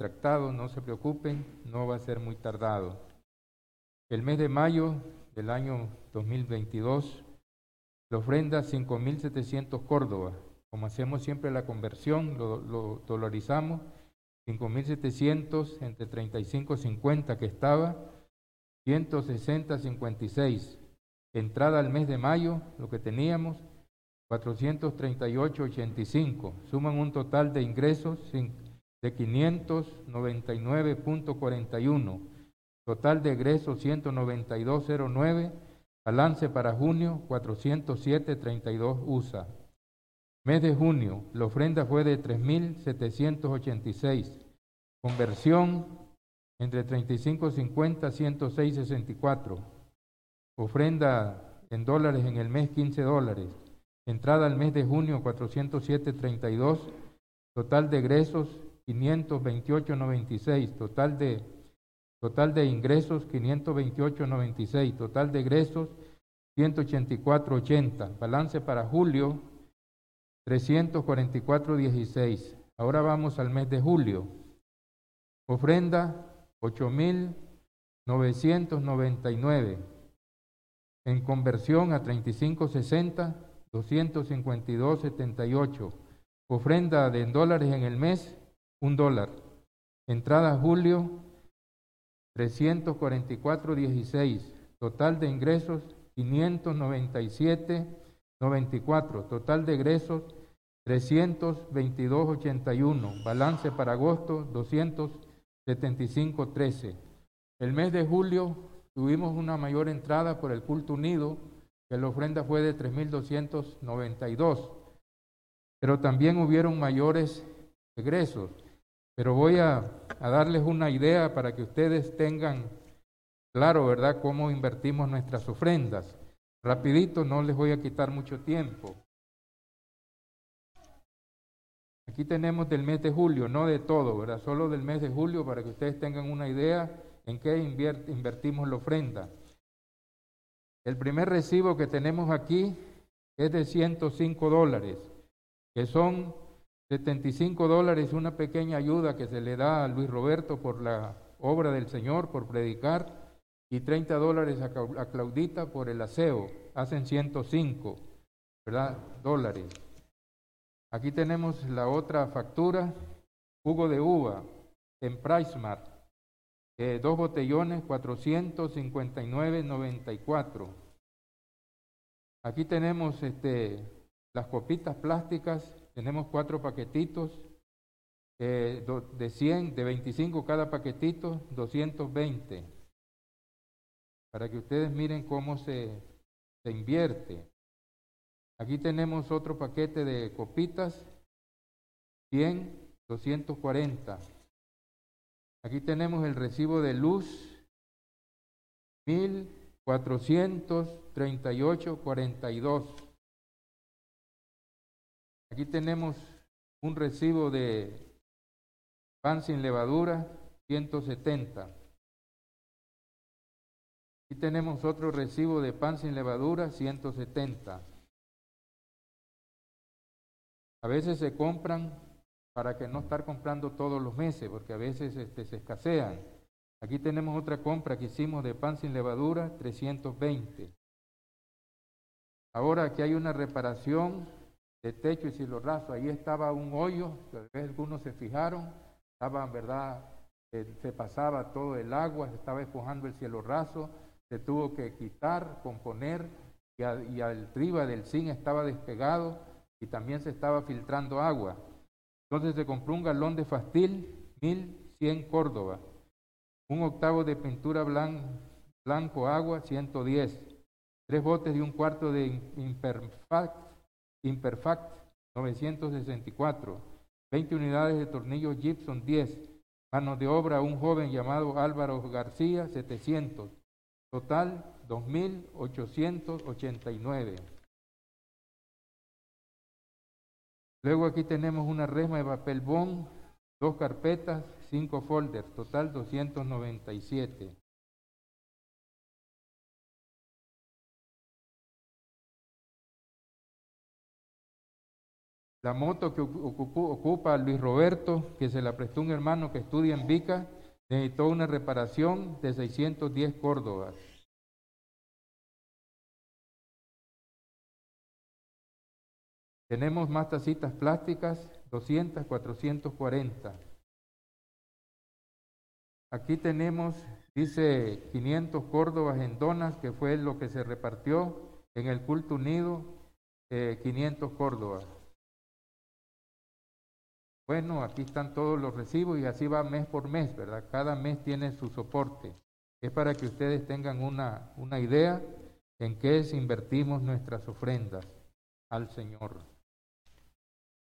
tractado, no se preocupen, no va a ser muy tardado. El mes de mayo del año 2022, la ofrenda 5.700 Córdoba. Como hacemos siempre la conversión, lo, lo dolarizamos, 5.700 entre 35.50 que estaba, 160.56. Entrada al mes de mayo, lo que teníamos, 438.85. Suman un total de ingresos de 599.41. Total de egresos 192.09. Balance para junio 407.32 USA. Mes de junio, la ofrenda fue de 3.786. Conversión entre 35.50 106.64. Ofrenda en dólares en el mes 15 dólares. Entrada al mes de junio 407.32. Total de egresos 528.96. Total de, total de ingresos 528.96. Total de egresos 184.80. Balance para julio 344.16. Ahora vamos al mes de julio. Ofrenda 8.999. En conversión a 35.60, 252.78. Ofrenda de en dólares en el mes, un dólar. Entrada julio, 344.16. Total de ingresos, 597.94. Total de egresos, 322.81. Balance para agosto, 275.13. El mes de julio tuvimos una mayor entrada por el culto unido, que la ofrenda fue de 3.292. Pero también hubieron mayores egresos. Pero voy a, a darles una idea para que ustedes tengan claro, ¿verdad?, cómo invertimos nuestras ofrendas. Rapidito, no les voy a quitar mucho tiempo. Aquí tenemos del mes de julio, no de todo, ¿verdad? Solo del mes de julio para que ustedes tengan una idea en qué invertimos la ofrenda. El primer recibo que tenemos aquí es de 105 dólares, que son 75 dólares, una pequeña ayuda que se le da a Luis Roberto por la obra del Señor, por predicar, y 30 dólares a Claudita por el aseo, hacen 105 ¿verdad? dólares. Aquí tenemos la otra factura, jugo de uva en PriceMart, eh, dos botellones, 459.94. Aquí tenemos este, las copitas plásticas, tenemos cuatro paquetitos eh, de 100, de 25 cada paquetito, 220. Para que ustedes miren cómo se, se invierte. Aquí tenemos otro paquete de copitas, 100, 240. Aquí tenemos el recibo de luz, 1438.42. Aquí tenemos un recibo de pan sin levadura, 170. Aquí tenemos otro recibo de pan sin levadura, 170. A veces se compran para que no estar comprando todos los meses, porque a veces este, se escasean. Aquí tenemos otra compra que hicimos de pan sin levadura, 320. Ahora aquí hay una reparación de techo y cielo raso. Ahí estaba un hoyo, tal vez algunos se fijaron, estaba, verdad, eh, se pasaba todo el agua, se estaba espojando el cielo raso, se tuvo que quitar, componer, y, y al triba del zinc estaba despegado y también se estaba filtrando agua. Entonces se compró un galón de fastil, 1100 Córdoba, un octavo de pintura blanco agua, 110, tres botes de un cuarto de Imperfact, Imperfact 964, 20 unidades de tornillos Gibson 10, manos de obra un joven llamado Álvaro García 700, total 2889. Luego aquí tenemos una resma de papel bond, dos carpetas, cinco folders, total 297. La moto que ocupa Luis Roberto, que se la prestó un hermano que estudia en Vica, necesitó una reparación de 610 córdobas. Tenemos más tacitas plásticas, 200, 440. Aquí tenemos, dice, 500 córdobas en donas, que fue lo que se repartió en el culto unido, 500 eh, córdobas. Bueno, aquí están todos los recibos y así va mes por mes, ¿verdad? Cada mes tiene su soporte. Es para que ustedes tengan una, una idea en qué invertimos nuestras ofrendas al Señor.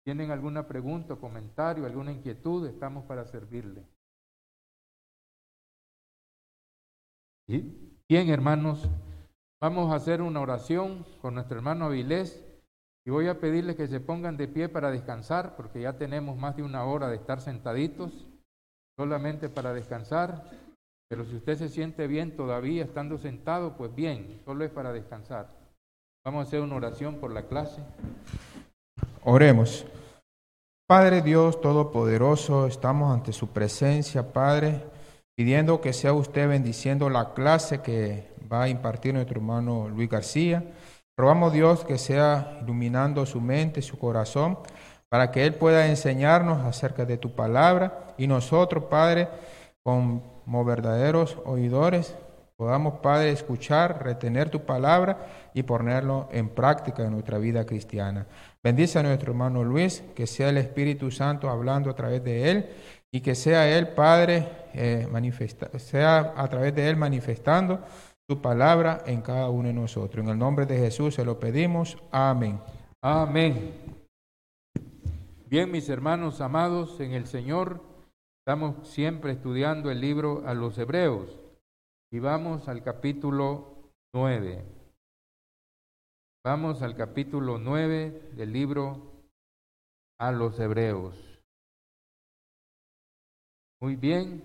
¿Tienen alguna pregunta, comentario, alguna inquietud? Estamos para servirle. Bien, hermanos, vamos a hacer una oración con nuestro hermano Avilés y voy a pedirles que se pongan de pie para descansar, porque ya tenemos más de una hora de estar sentaditos, solamente para descansar. Pero si usted se siente bien todavía estando sentado, pues bien, solo es para descansar. Vamos a hacer una oración por la clase. Oremos. Padre Dios Todopoderoso, estamos ante su presencia, Padre, pidiendo que sea usted bendiciendo la clase que va a impartir nuestro hermano Luis García Rogamos Dios que sea iluminando su mente, su corazón, para que Él pueda enseñarnos acerca de tu palabra y nosotros, Padre, como verdaderos oidores, podamos, Padre, escuchar, retener tu palabra y ponerlo en práctica en nuestra vida cristiana. Bendice a nuestro hermano Luis, que sea el Espíritu Santo hablando a través de él y que sea él, Padre, eh, sea a través de él manifestando tu palabra en cada uno de nosotros. En el nombre de Jesús se lo pedimos. Amén. Amén. Bien, mis hermanos amados en el Señor, estamos siempre estudiando el libro a los Hebreos y vamos al capítulo 9. Vamos al capítulo 9 del libro a los Hebreos. Muy bien,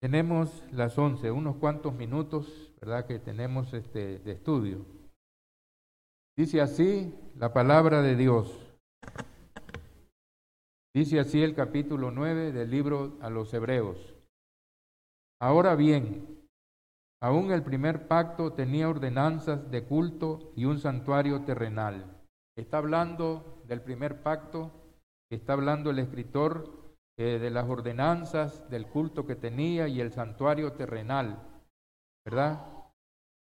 Tenemos las once, unos cuantos minutos, ¿verdad? Que tenemos este, de estudio. Dice así la palabra de Dios. Dice así el capítulo 9 del libro a los Hebreos. Ahora bien, aún el primer pacto tenía ordenanzas de culto y un santuario terrenal. Está hablando del primer pacto, está hablando el escritor de las ordenanzas, del culto que tenía y el santuario terrenal, ¿verdad?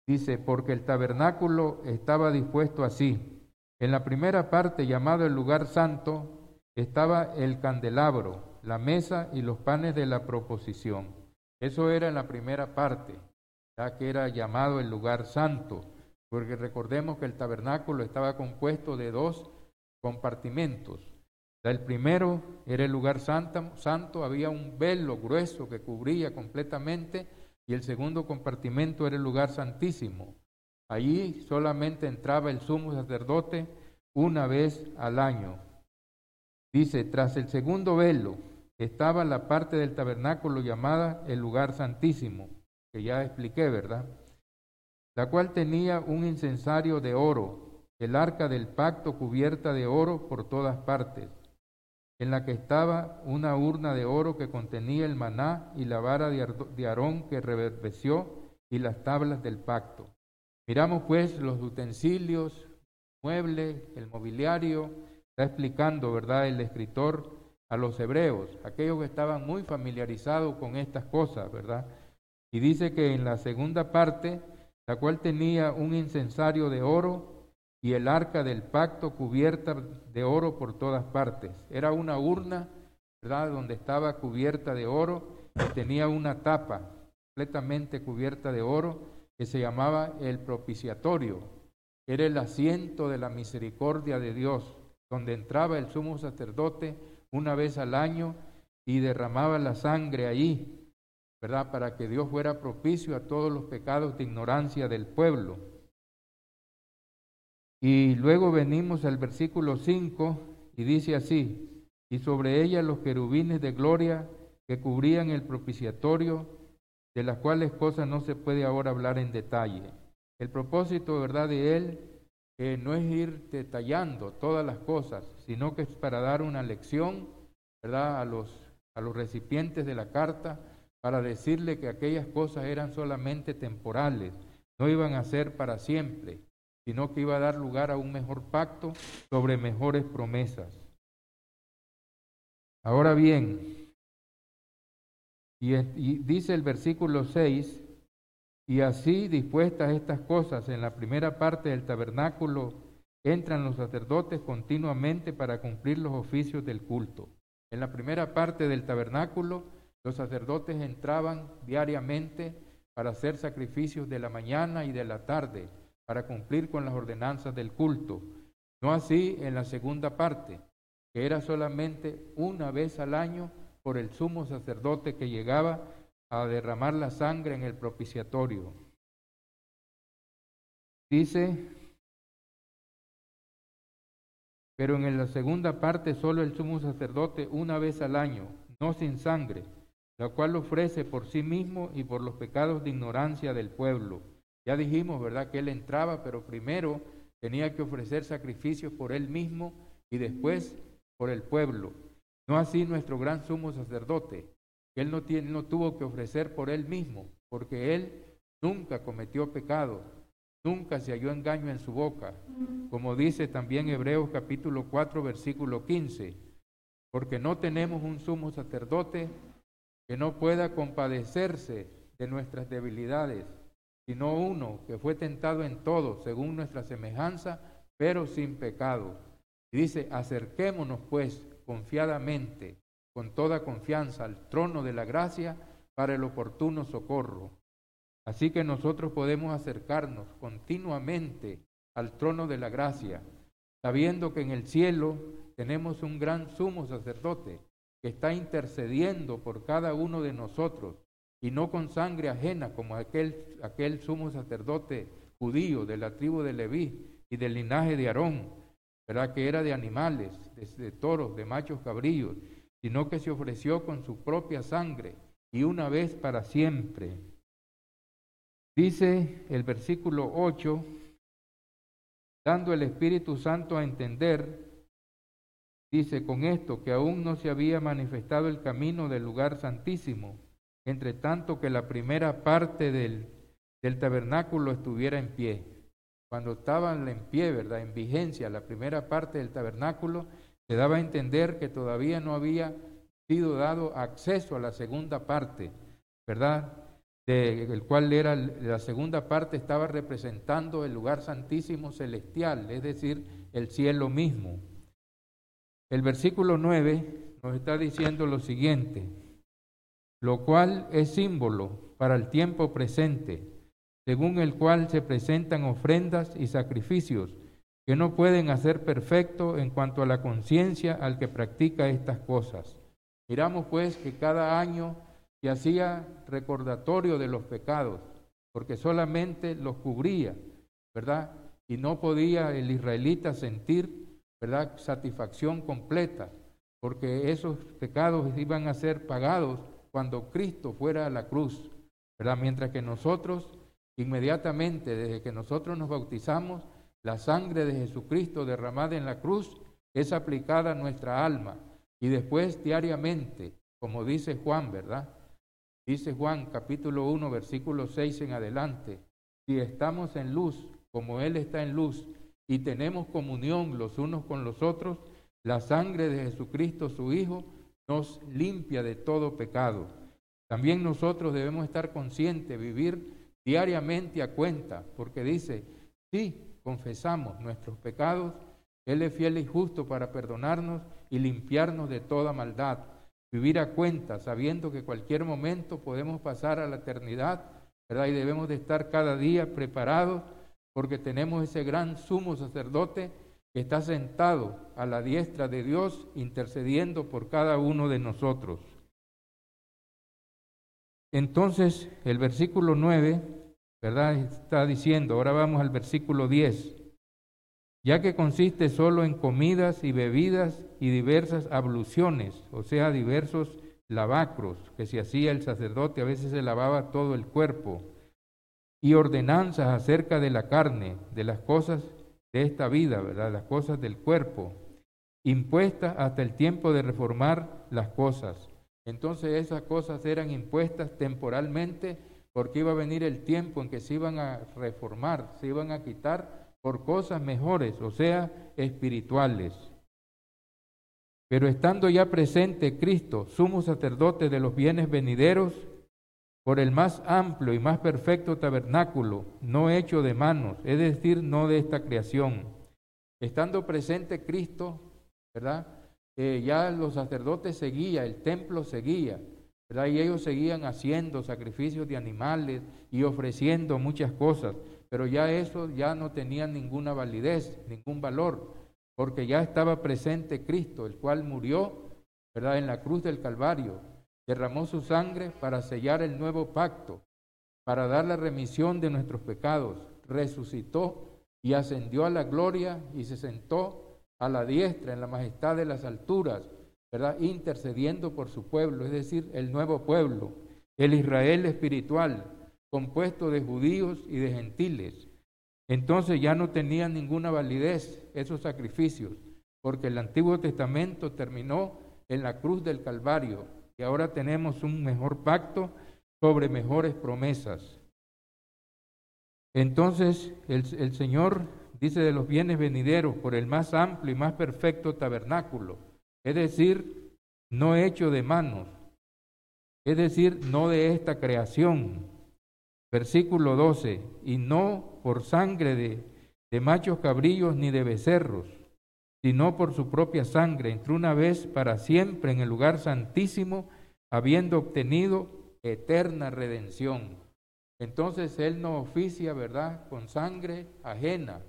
Dice, porque el tabernáculo estaba dispuesto así. En la primera parte, llamado el lugar santo, estaba el candelabro, la mesa y los panes de la proposición. Eso era en la primera parte, ya que era llamado el lugar santo, porque recordemos que el tabernáculo estaba compuesto de dos compartimentos. El primero era el lugar santo, santo, había un velo grueso que cubría completamente y el segundo compartimento era el lugar santísimo. Allí solamente entraba el sumo sacerdote una vez al año. Dice, tras el segundo velo estaba la parte del tabernáculo llamada el lugar santísimo, que ya expliqué, ¿verdad? La cual tenía un incensario de oro, el arca del pacto cubierta de oro por todas partes en la que estaba una urna de oro que contenía el maná y la vara de Aarón que reverdeció y las tablas del pacto. Miramos pues los utensilios, muebles, el mobiliario, está explicando, ¿verdad?, el escritor a los hebreos, aquellos que estaban muy familiarizados con estas cosas, ¿verdad? Y dice que en la segunda parte, la cual tenía un incensario de oro y el arca del pacto cubierta de oro por todas partes. Era una urna, ¿verdad?, donde estaba cubierta de oro y tenía una tapa completamente cubierta de oro que se llamaba el propiciatorio. Era el asiento de la misericordia de Dios, donde entraba el sumo sacerdote una vez al año y derramaba la sangre allí, ¿verdad? Para que Dios fuera propicio a todos los pecados de ignorancia del pueblo. Y luego venimos al versículo 5 y dice así, y sobre ella los querubines de gloria que cubrían el propiciatorio, de las cuales cosas no se puede ahora hablar en detalle. El propósito, ¿verdad?, de él eh, no es ir detallando todas las cosas, sino que es para dar una lección, ¿verdad?, a los, a los recipientes de la carta, para decirle que aquellas cosas eran solamente temporales, no iban a ser para siempre, sino que iba a dar lugar a un mejor pacto sobre mejores promesas. Ahora bien, y, dice el versículo 6, y así dispuestas estas cosas en la primera parte del tabernáculo, entran los sacerdotes continuamente para cumplir los oficios del culto. En la primera parte del tabernáculo, los sacerdotes entraban diariamente para hacer sacrificios de la mañana y de la tarde, para cumplir con las ordenanzas del culto. No así en la segunda parte, que era solamente una vez al año por el sumo sacerdote que llegaba a derramar la sangre en el propiciatorio. Dice, pero en la segunda parte solo el sumo sacerdote una vez al año, no sin sangre, la cual ofrece por sí mismo y por los pecados de ignorancia del pueblo. Ya dijimos, ¿verdad?, que él entraba, pero primero tenía que ofrecer sacrificios por él mismo y después por el pueblo. No así nuestro gran sumo sacerdote, él no, tiene, no tuvo que ofrecer por él mismo, porque él nunca cometió pecado, nunca se halló engaño en su boca, como dice también Hebreos capítulo 4, versículo 15, porque no tenemos un sumo sacerdote que no pueda compadecerse de nuestras debilidades, sino uno que fue tentado en todo, según nuestra semejanza, pero sin pecado. Y dice, acerquémonos pues confiadamente con toda confianza al trono de la gracia para el oportuno socorro. Así que nosotros podemos acercarnos continuamente al trono de la gracia, sabiendo que en el cielo tenemos un gran sumo sacerdote que está intercediendo por cada uno de nosotros y no con sangre ajena como aquel, aquel sumo sacerdote judío de la tribu de Leví y del linaje de Aarón, ¿verdad? que era de animales, de toros, de machos cabrillos, sino que se ofreció con su propia sangre y una vez para siempre. Dice el versículo 8, dando el Espíritu Santo a entender, dice con esto que aún no se había manifestado el camino del lugar santísimo, entre tanto que la primera parte del, del tabernáculo estuviera en pie. Cuando estaban en pie, ¿verdad? En vigencia, la primera parte del tabernáculo, se daba a entender que todavía no había sido dado acceso a la segunda parte, ¿verdad? De, el cual era la segunda parte estaba representando el lugar santísimo celestial, es decir, el cielo mismo. El versículo 9 nos está diciendo lo siguiente, lo cual es símbolo para el tiempo presente, según el cual se presentan ofrendas y sacrificios que no pueden hacer perfecto en cuanto a la conciencia al que practica estas cosas. Miramos pues que cada año se hacía recordatorio de los pecados, porque solamente los cubría, ¿verdad? Y no podía el israelita sentir, ¿verdad?, satisfacción completa, porque esos pecados iban a ser pagados cuando Cristo fuera a la cruz, ¿verdad? Mientras que nosotros, inmediatamente, desde que nosotros nos bautizamos, la sangre de Jesucristo derramada en la cruz es aplicada a nuestra alma y después diariamente, como dice Juan, ¿verdad? Dice Juan capítulo 1, versículo 6 en adelante, si estamos en luz, como Él está en luz, y tenemos comunión los unos con los otros, la sangre de Jesucristo, su Hijo, nos limpia de todo pecado. También nosotros debemos estar conscientes, vivir diariamente a cuenta, porque dice, sí, confesamos nuestros pecados, Él es fiel y justo para perdonarnos y limpiarnos de toda maldad. Vivir a cuenta, sabiendo que cualquier momento podemos pasar a la eternidad, ¿verdad? Y debemos de estar cada día preparados porque tenemos ese gran sumo sacerdote que está sentado a la diestra de Dios intercediendo por cada uno de nosotros. Entonces, el versículo 9 ¿verdad? Está diciendo, ahora vamos al versículo 10, ya que consiste solo en comidas y bebidas y diversas abluciones, o sea, diversos lavacros que se hacía el sacerdote, a veces se lavaba todo el cuerpo, y ordenanzas acerca de la carne, de las cosas de esta vida, ¿verdad? Las cosas del cuerpo, impuestas hasta el tiempo de reformar las cosas. Entonces esas cosas eran impuestas temporalmente porque iba a venir el tiempo en que se iban a reformar, se iban a quitar por cosas mejores, o sea, espirituales. Pero estando ya presente Cristo, sumo sacerdote de los bienes venideros, por el más amplio y más perfecto tabernáculo, no hecho de manos, es decir, no de esta creación. Estando presente Cristo, ¿verdad? Eh, ya los sacerdotes seguían, el templo seguía, ¿verdad? Y ellos seguían haciendo sacrificios de animales y ofreciendo muchas cosas, pero ya eso ya no tenía ninguna validez, ningún valor porque ya estaba presente Cristo, el cual murió, ¿verdad?, en la cruz del Calvario, derramó su sangre para sellar el nuevo pacto, para dar la remisión de nuestros pecados, resucitó y ascendió a la gloria y se sentó a la diestra en la majestad de las alturas, ¿verdad?, intercediendo por su pueblo, es decir, el nuevo pueblo, el Israel espiritual, compuesto de judíos y de gentiles. Entonces ya no tenían ninguna validez esos sacrificios, porque el Antiguo Testamento terminó en la cruz del Calvario ahora tenemos un mejor pacto sobre mejores promesas. Entonces el, el Señor dice de los bienes venideros por el más amplio y más perfecto tabernáculo, es decir, no hecho de manos, es decir, no de esta creación, Versículo 12, y no por sangre de, de machos cabrillos ni de becerros, sino por su propia sangre, entró una vez para siempre en el lugar santísimo, habiendo obtenido eterna redención. Entonces Él no oficia, ¿verdad?, con sangre ajena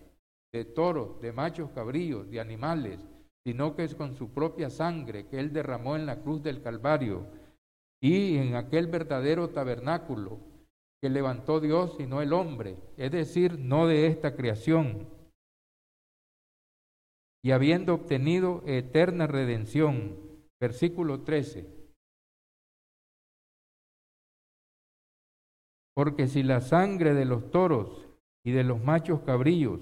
de toros, de machos cabrillos, de animales, sino que es con su propia sangre que Él derramó en la cruz del Calvario y en aquel verdadero tabernáculo que levantó Dios y no el hombre, es decir, no de esta creación. Y habiendo obtenido eterna redención, versículo 13. Porque si la sangre de los toros y de los machos cabrillos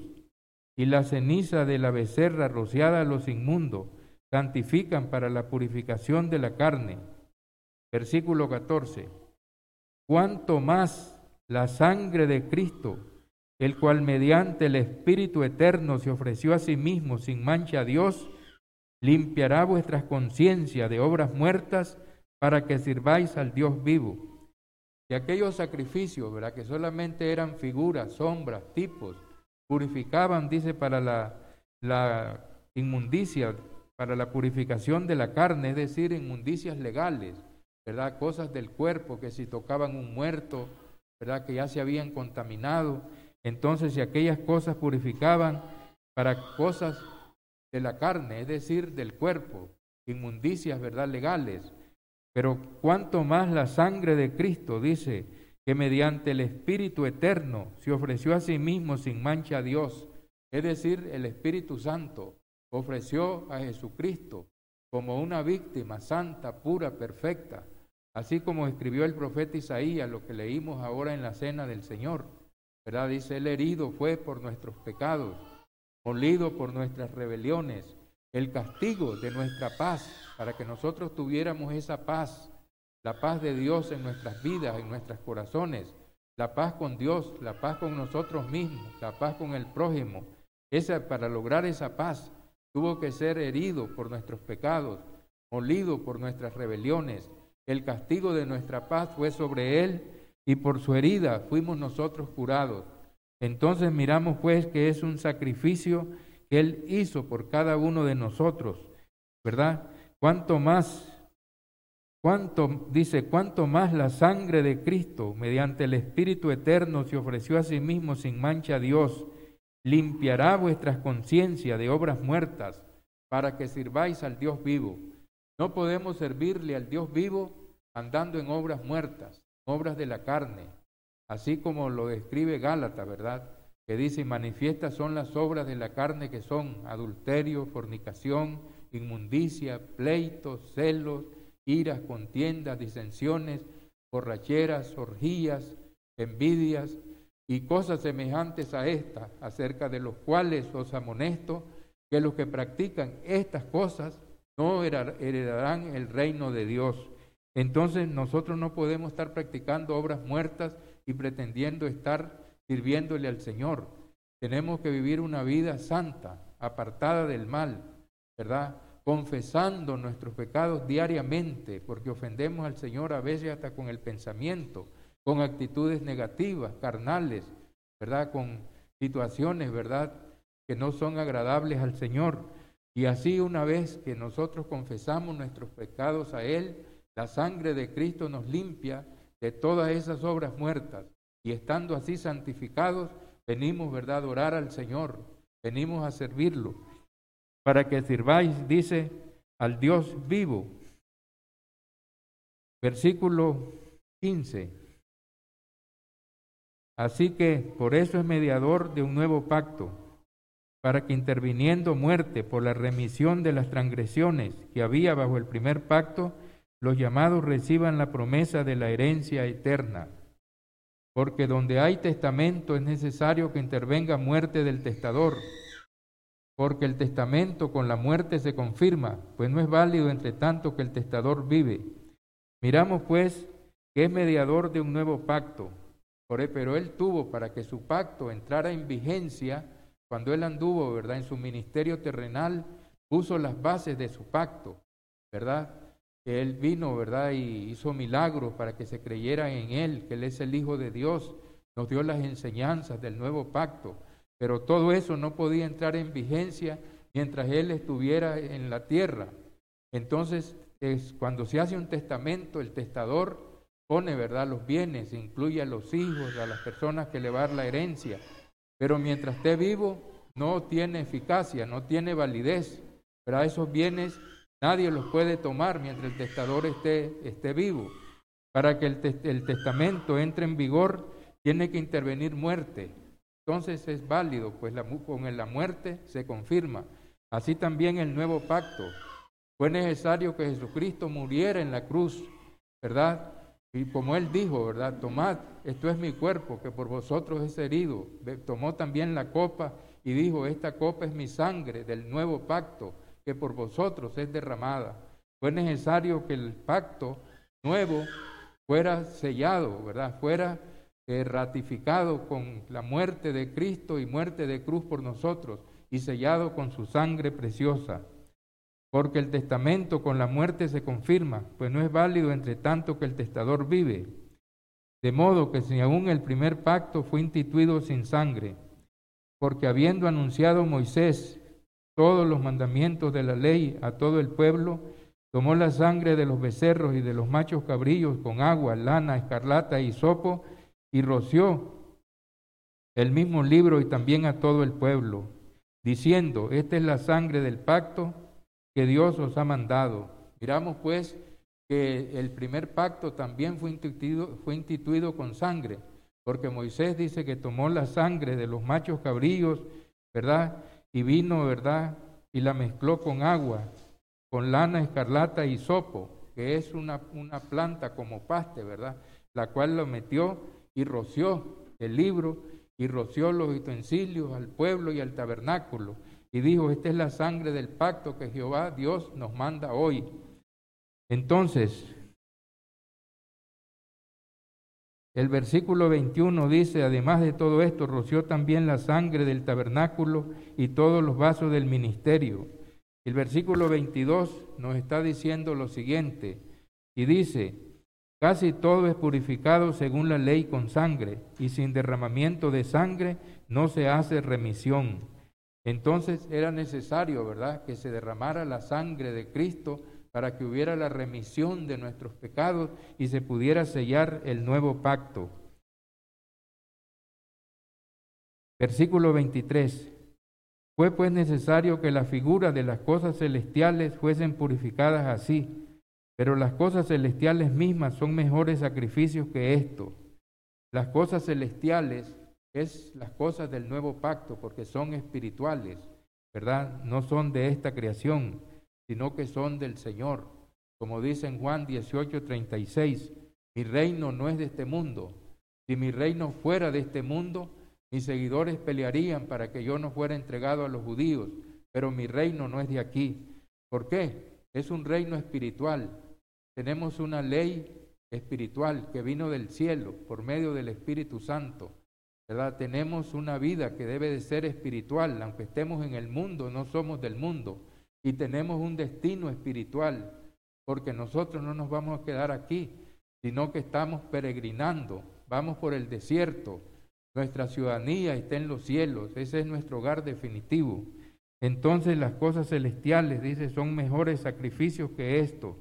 y la ceniza de la becerra rociada a los inmundos santifican para la purificación de la carne, versículo 14 cuanto más la sangre de Cristo, el cual mediante el Espíritu Eterno se ofreció a sí mismo sin mancha a Dios, limpiará vuestras conciencias de obras muertas para que sirváis al Dios vivo. Y aquellos sacrificios, ¿verdad? que solamente eran figuras, sombras, tipos, purificaban, dice, para la, la inmundicia, para la purificación de la carne, es decir, inmundicias legales ¿verdad? Cosas del cuerpo que si tocaban un muerto, ¿verdad? Que ya se habían contaminado. Entonces, si aquellas cosas purificaban para cosas de la carne, es decir, del cuerpo, inmundicias, ¿verdad? Legales. Pero cuanto más la sangre de Cristo, dice, que mediante el Espíritu Eterno se ofreció a sí mismo sin mancha a Dios, es decir, el Espíritu Santo ofreció a Jesucristo como una víctima santa, pura, perfecta, así como escribió el profeta Isaías, lo que leímos ahora en la cena del Señor. ¿Verdad? Dice, el herido fue por nuestros pecados, molido por nuestras rebeliones, el castigo de nuestra paz, para que nosotros tuviéramos esa paz, la paz de Dios en nuestras vidas, en nuestros corazones, la paz con Dios, la paz con nosotros mismos, la paz con el prójimo. Esa, para lograr esa paz, tuvo que ser herido por nuestros pecados, molido por nuestras rebeliones. El castigo de nuestra paz fue sobre él y por su herida fuimos nosotros curados. Entonces miramos pues que es un sacrificio que él hizo por cada uno de nosotros, ¿verdad? Cuanto más Cuánto, dice, cuánto más la sangre de Cristo, mediante el Espíritu Eterno, se ofreció a sí mismo sin mancha a Dios, limpiará vuestras conciencias de obras muertas para que sirváis al Dios vivo. No podemos servirle al Dios vivo andando en obras muertas, obras de la carne, así como lo describe Gálatas, ¿verdad? Que dice, manifiestas son las obras de la carne que son adulterio, fornicación, inmundicia, pleitos, celos, iras, contiendas, disensiones, borracheras, orgías, envidias, y cosas semejantes a esta, acerca de los cuales os amonesto que los que practican estas cosas no heredarán el reino de Dios. Entonces nosotros no podemos estar practicando obras muertas y pretendiendo estar sirviéndole al Señor. Tenemos que vivir una vida santa, apartada del mal, ¿verdad? Confesando nuestros pecados diariamente, porque ofendemos al Señor a veces hasta con el pensamiento, con actitudes negativas, carnales, ¿verdad? Con situaciones, ¿verdad? Que no son agradables al Señor. Y así una vez que nosotros confesamos nuestros pecados a Él, la sangre de Cristo nos limpia de todas esas obras muertas. Y estando así santificados, venimos, ¿verdad?, a orar al Señor, venimos a servirlo, para que sirváis, dice, al Dios vivo. Versículo 15. Así que por eso es mediador de un nuevo pacto, para que interviniendo muerte por la remisión de las transgresiones que había bajo el primer pacto, los llamados reciban la promesa de la herencia eterna. Porque donde hay testamento es necesario que intervenga muerte del testador, porque el testamento con la muerte se confirma, pues no es válido entre tanto que el testador vive. Miramos pues que es mediador de un nuevo pacto, pero él tuvo para que su pacto entrara en vigencia cuando él anduvo, ¿verdad? En su ministerio terrenal, puso las bases de su pacto, ¿verdad? Que Él vino, ¿verdad? Y hizo milagros para que se creyera en Él, que Él es el Hijo de Dios, nos dio las enseñanzas del nuevo pacto, pero todo eso no podía entrar en vigencia mientras Él estuviera en la tierra. Entonces, es, cuando se hace un testamento, el testador pone, ¿verdad?, los bienes, incluye a los hijos, a las personas que le va la herencia, pero mientras esté vivo, no tiene eficacia, no tiene validez, pero esos bienes Nadie los puede tomar mientras el testador esté, esté vivo. Para que el, el testamento entre en vigor, tiene que intervenir muerte. Entonces es válido, pues la, con la muerte se confirma. Así también el nuevo pacto. Fue necesario que Jesucristo muriera en la cruz, ¿verdad? Y como él dijo, ¿verdad? Tomad, esto es mi cuerpo que por vosotros es herido. Tomó también la copa y dijo, esta copa es mi sangre del nuevo pacto que por vosotros es derramada. Fue necesario que el pacto nuevo fuera sellado, ¿verdad? Fuera eh, ratificado con la muerte de Cristo y muerte de cruz por nosotros y sellado con su sangre preciosa. Porque el testamento con la muerte se confirma, pues no es válido entre tanto que el testador vive. De modo que si aún el primer pacto fue instituido sin sangre, porque habiendo anunciado Moisés todos los mandamientos de la ley a todo el pueblo, tomó la sangre de los becerros y de los machos cabrillos con agua, lana, escarlata y sopo, y roció el mismo libro y también a todo el pueblo, diciendo, esta es la sangre del pacto que Dios os ha mandado. Miramos pues que el primer pacto también fue instituido, fue instituido con sangre, porque Moisés dice que tomó la sangre de los machos cabrillos, ¿verdad? Y vino, ¿verdad? Y la mezcló con agua, con lana escarlata y sopo, que es una, una planta como paste, ¿verdad? La cual lo metió y roció el libro y roció los utensilios al pueblo y al tabernáculo. Y dijo, esta es la sangre del pacto que Jehová Dios nos manda hoy. Entonces, El versículo 21 dice, además de todo esto, roció también la sangre del tabernáculo y todos los vasos del ministerio. El versículo 22 nos está diciendo lo siguiente, y dice, casi todo es purificado según la ley con sangre, y sin derramamiento de sangre no se hace remisión. Entonces era necesario, ¿verdad?, que se derramara la sangre de Cristo para que hubiera la remisión de nuestros pecados y se pudiera sellar el nuevo pacto. Versículo 23. Fue pues necesario que la figura de las cosas celestiales fuesen purificadas así, pero las cosas celestiales mismas son mejores sacrificios que esto. Las cosas celestiales es las cosas del nuevo pacto porque son espirituales, ¿verdad? No son de esta creación sino que son del Señor. Como dice en Juan 18:36, mi reino no es de este mundo. Si mi reino fuera de este mundo, mis seguidores pelearían para que yo no fuera entregado a los judíos, pero mi reino no es de aquí. ¿Por qué? Es un reino espiritual. Tenemos una ley espiritual que vino del cielo por medio del Espíritu Santo. Tenemos una vida que debe de ser espiritual, aunque estemos en el mundo, no somos del mundo, y tenemos un destino espiritual, porque nosotros no nos vamos a quedar aquí, sino que estamos peregrinando, vamos por el desierto, nuestra ciudadanía está en los cielos, ese es nuestro hogar definitivo. Entonces las cosas celestiales, dice, son mejores sacrificios que esto.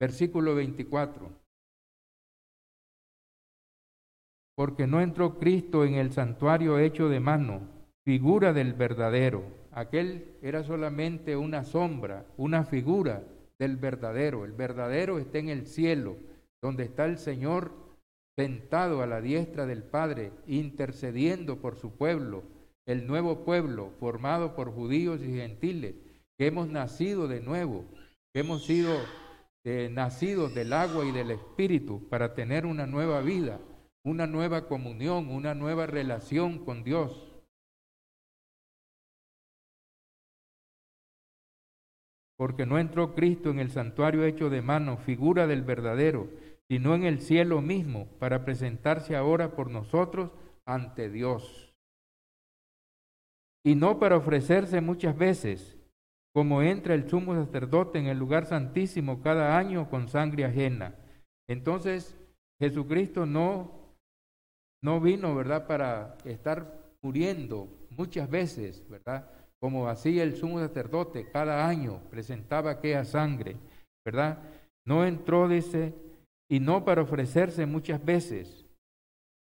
Versículo 24. Porque no entró Cristo en el santuario hecho de mano, figura del verdadero. Aquel era solamente una sombra, una figura del verdadero. El verdadero está en el cielo, donde está el Señor sentado a la diestra del Padre, intercediendo por su pueblo, el nuevo pueblo formado por judíos y gentiles, que hemos nacido de nuevo, que hemos sido eh, nacidos del agua y del Espíritu para tener una nueva vida, una nueva comunión, una nueva relación con Dios. Porque no entró Cristo en el santuario hecho de mano, figura del verdadero, sino en el cielo mismo, para presentarse ahora por nosotros ante Dios. Y no para ofrecerse muchas veces, como entra el sumo sacerdote en el lugar santísimo cada año con sangre ajena. Entonces, Jesucristo no, no vino, ¿verdad?, para estar muriendo muchas veces, ¿verdad? Como hacía el sumo sacerdote cada año, presentaba aquella sangre, ¿verdad? No entró, dice, y no para ofrecerse muchas veces,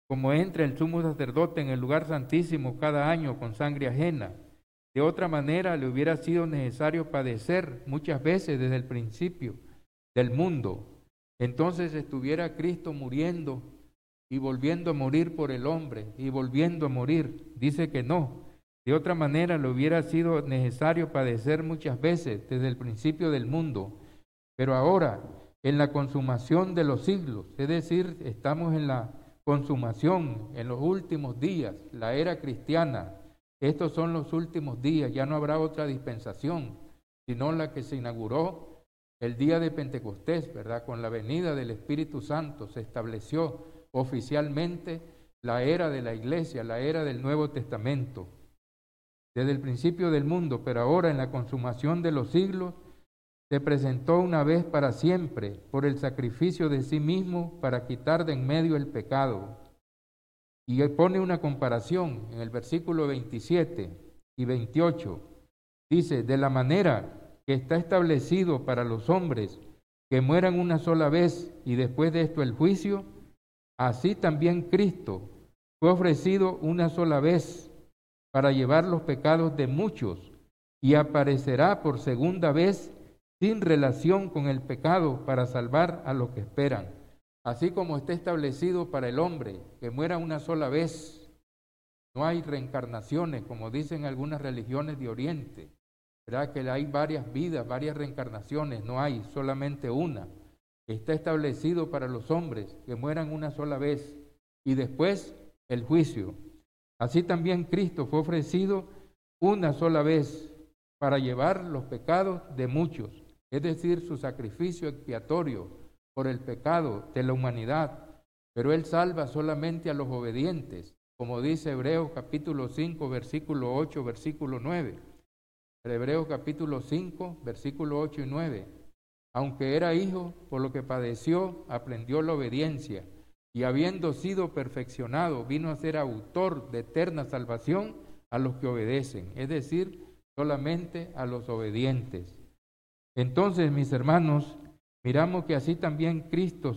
como entra el sumo sacerdote en el lugar santísimo cada año con sangre ajena. De otra manera le hubiera sido necesario padecer muchas veces desde el principio del mundo. Entonces estuviera Cristo muriendo y volviendo a morir por el hombre y volviendo a morir. Dice que no. De otra manera le hubiera sido necesario padecer muchas veces desde el principio del mundo. Pero ahora en la consumación de los siglos, es decir, estamos en la consumación, en los últimos días, la era cristiana. Estos son los últimos días, ya no habrá otra dispensación, sino la que se inauguró el día de Pentecostés, ¿verdad? Con la venida del Espíritu Santo se estableció oficialmente la era de la iglesia, la era del Nuevo Testamento. Desde el principio del mundo, pero ahora en la consumación de los siglos, se presentó una vez para siempre por el sacrificio de sí mismo para quitar de en medio el pecado. Y pone una comparación en el versículo 27 y 28. Dice, de la manera que está establecido para los hombres que mueran una sola vez y después de esto el juicio, así también Cristo fue ofrecido una sola vez para llevar los pecados de muchos y aparecerá por segunda vez sin relación con el pecado para salvar a los que esperan. Así como está establecido para el hombre que muera una sola vez, no hay reencarnaciones, como dicen algunas religiones de Oriente, ¿verdad? Que hay varias vidas, varias reencarnaciones, no hay solamente una. Está establecido para los hombres que mueran una sola vez y después el juicio. Así también Cristo fue ofrecido una sola vez para llevar los pecados de muchos es decir, su sacrificio expiatorio por el pecado de la humanidad, pero Él salva solamente a los obedientes, como dice Hebreos capítulo 5, versículo 8, versículo 9. Hebreos capítulo 5, versículo 8 y 9. Aunque era hijo, por lo que padeció, aprendió la obediencia, y habiendo sido perfeccionado, vino a ser autor de eterna salvación a los que obedecen, es decir, solamente a los obedientes. Entonces, mis hermanos, miramos que así también Cristo,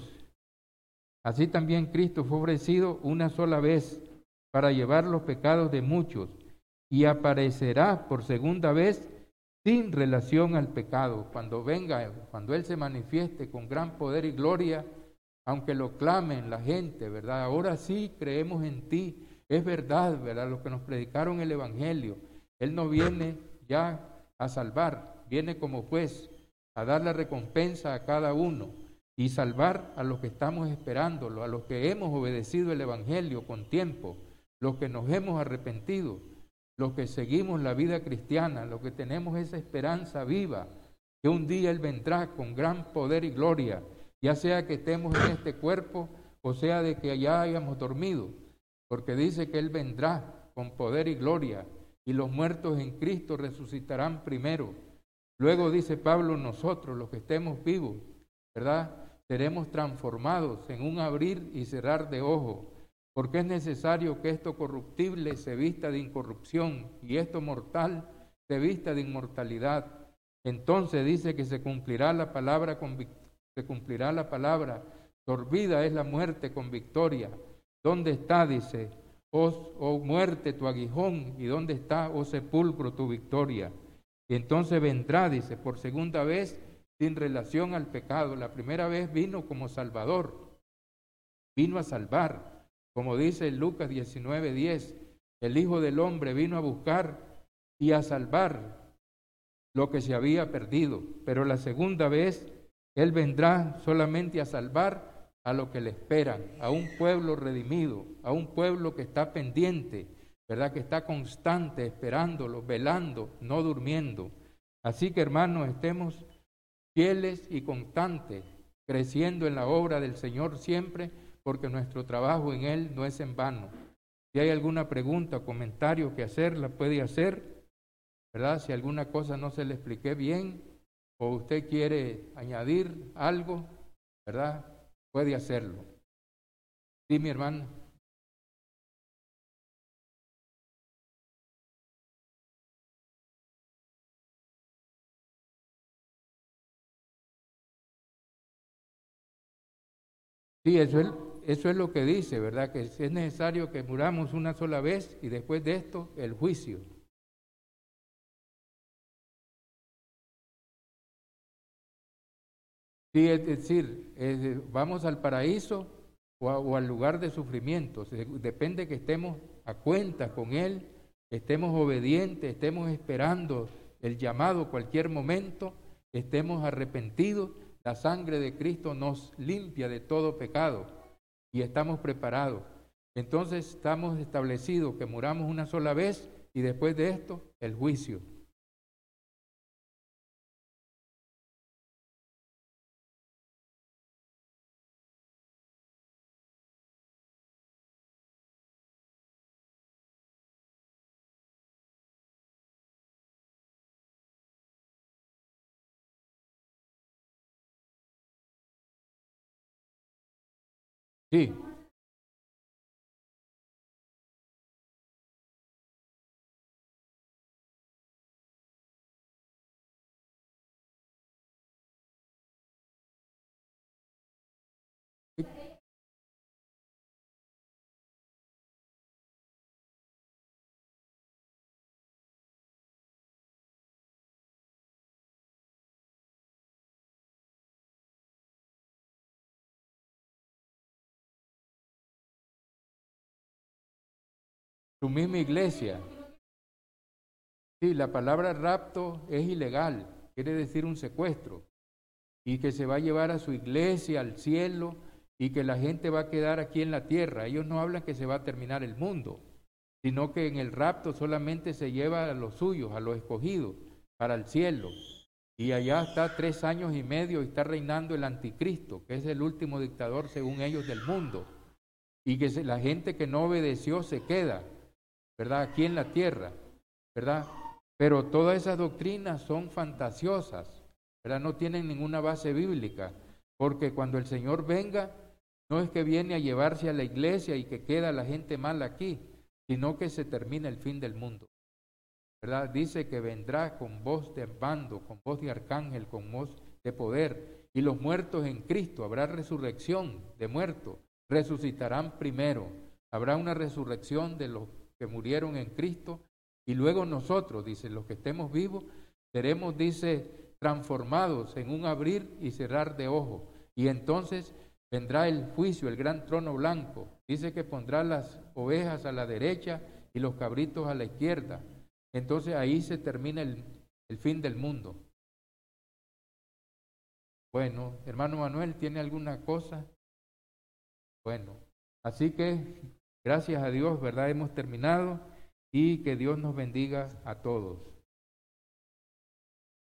así también Cristo fue ofrecido una sola vez para llevar los pecados de muchos y aparecerá por segunda vez sin relación al pecado. Cuando venga, cuando Él se manifieste con gran poder y gloria, aunque lo clamen la gente, ¿verdad? Ahora sí creemos en ti. Es verdad, ¿verdad? Lo que nos predicaron el Evangelio. Él no viene ya a salvar, viene como juez a dar la recompensa a cada uno. y salvar a los que estamos esperándolo, a los que hemos obedecido el Evangelio con tiempo, los que nos hemos arrepentido, los que seguimos la vida cristiana, los que tenemos esa esperanza viva, que un día Él vendrá con gran poder y gloria, ya sea que estemos en este cuerpo o sea de que ya hayamos dormido, porque dice que Él vendrá con poder y gloria y los muertos en Cristo resucitarán primero. Luego dice Pablo, nosotros los que estemos vivos, ¿verdad? Seremos transformados en un abrir y cerrar de ojos, porque es necesario que esto corruptible se vista de incorrupción y esto mortal se vista de inmortalidad. Entonces dice que se cumplirá la palabra se cumplirá la palabra, sorbida es la muerte con victoria. ¿Dónde está? dice, oh, oh muerte tu aguijón, y dónde está, oh sepulcro tu victoria. Y entonces vendrá, dice, por segunda vez sin relación al pecado. La primera vez vino como Salvador, vino a salvar, como dice Lucas 19:10, el Hijo del Hombre vino a buscar y a salvar lo que se había perdido. Pero la segunda vez Él vendrá solamente a salvar a lo que le esperan, a un pueblo redimido, a un pueblo que está pendiente, ¿verdad? Que está constante, esperándolo, velando, no durmiendo. Así que hermanos, estemos fieles y constantes, creciendo en la obra del Señor siempre, porque nuestro trabajo en Él no es en vano. Si hay alguna pregunta o comentario que hacer, la puede hacer, ¿verdad? Si alguna cosa no se le expliqué bien o usted quiere añadir algo, ¿verdad? Puede hacerlo. Sí, mi hermano. Sí, eso es, eso es lo que dice, ¿verdad? Que es necesario que muramos una sola vez y después de esto el juicio. Sí, es decir, vamos al paraíso o, al lugar de sufrimiento. Depende que estemos a cuenta con Él, estemos obedientes, estemos esperando el llamado cualquier momento, estemos arrepentidos la sangre de Cristo nos limpia de todo pecado y estamos preparados. Entonces estamos establecidos que muramos una sola vez y después de esto el juicio. Sí. Su misma iglesia. Sí, la palabra rapto es ilegal, quiere decir un secuestro, y que se va a llevar a su iglesia al cielo y que la gente va a quedar aquí en la tierra. Ellos no hablan que se va a terminar el mundo, sino que en el rapto solamente se lleva a los suyos, a los escogidos, para el cielo. Y allá está tres años y medio y está reinando el anticristo, que es el último dictador según ellos del mundo. Y que la gente que no obedeció se queda. ¿Verdad? Aquí en la tierra, ¿verdad? Pero todas esas doctrinas son fantasiosas, ¿verdad? No tienen ninguna base bíblica, porque cuando el Señor venga, no es que viene a llevarse a la iglesia y que queda la gente mal aquí, sino que se termina el fin del mundo. ¿Verdad? Dice que vendrá con voz de bando, con voz de arcángel, con voz de poder, y los muertos en Cristo, habrá resurrección de muertos, resucitarán primero. Habrá una resurrección de los que murieron en Cristo, y luego nosotros, dice, los que estemos vivos, seremos, dice, transformados en un abrir y cerrar de ojos. Y entonces vendrá el juicio, el gran trono blanco. Dice que pondrá las ovejas a la derecha y los cabritos a la izquierda. Entonces ahí se termina el, el fin del mundo. Bueno, hermano Manuel, ¿tiene alguna cosa? Bueno, así que gracias a Dios, ¿verdad? Hemos terminado y que Dios nos bendiga a todos.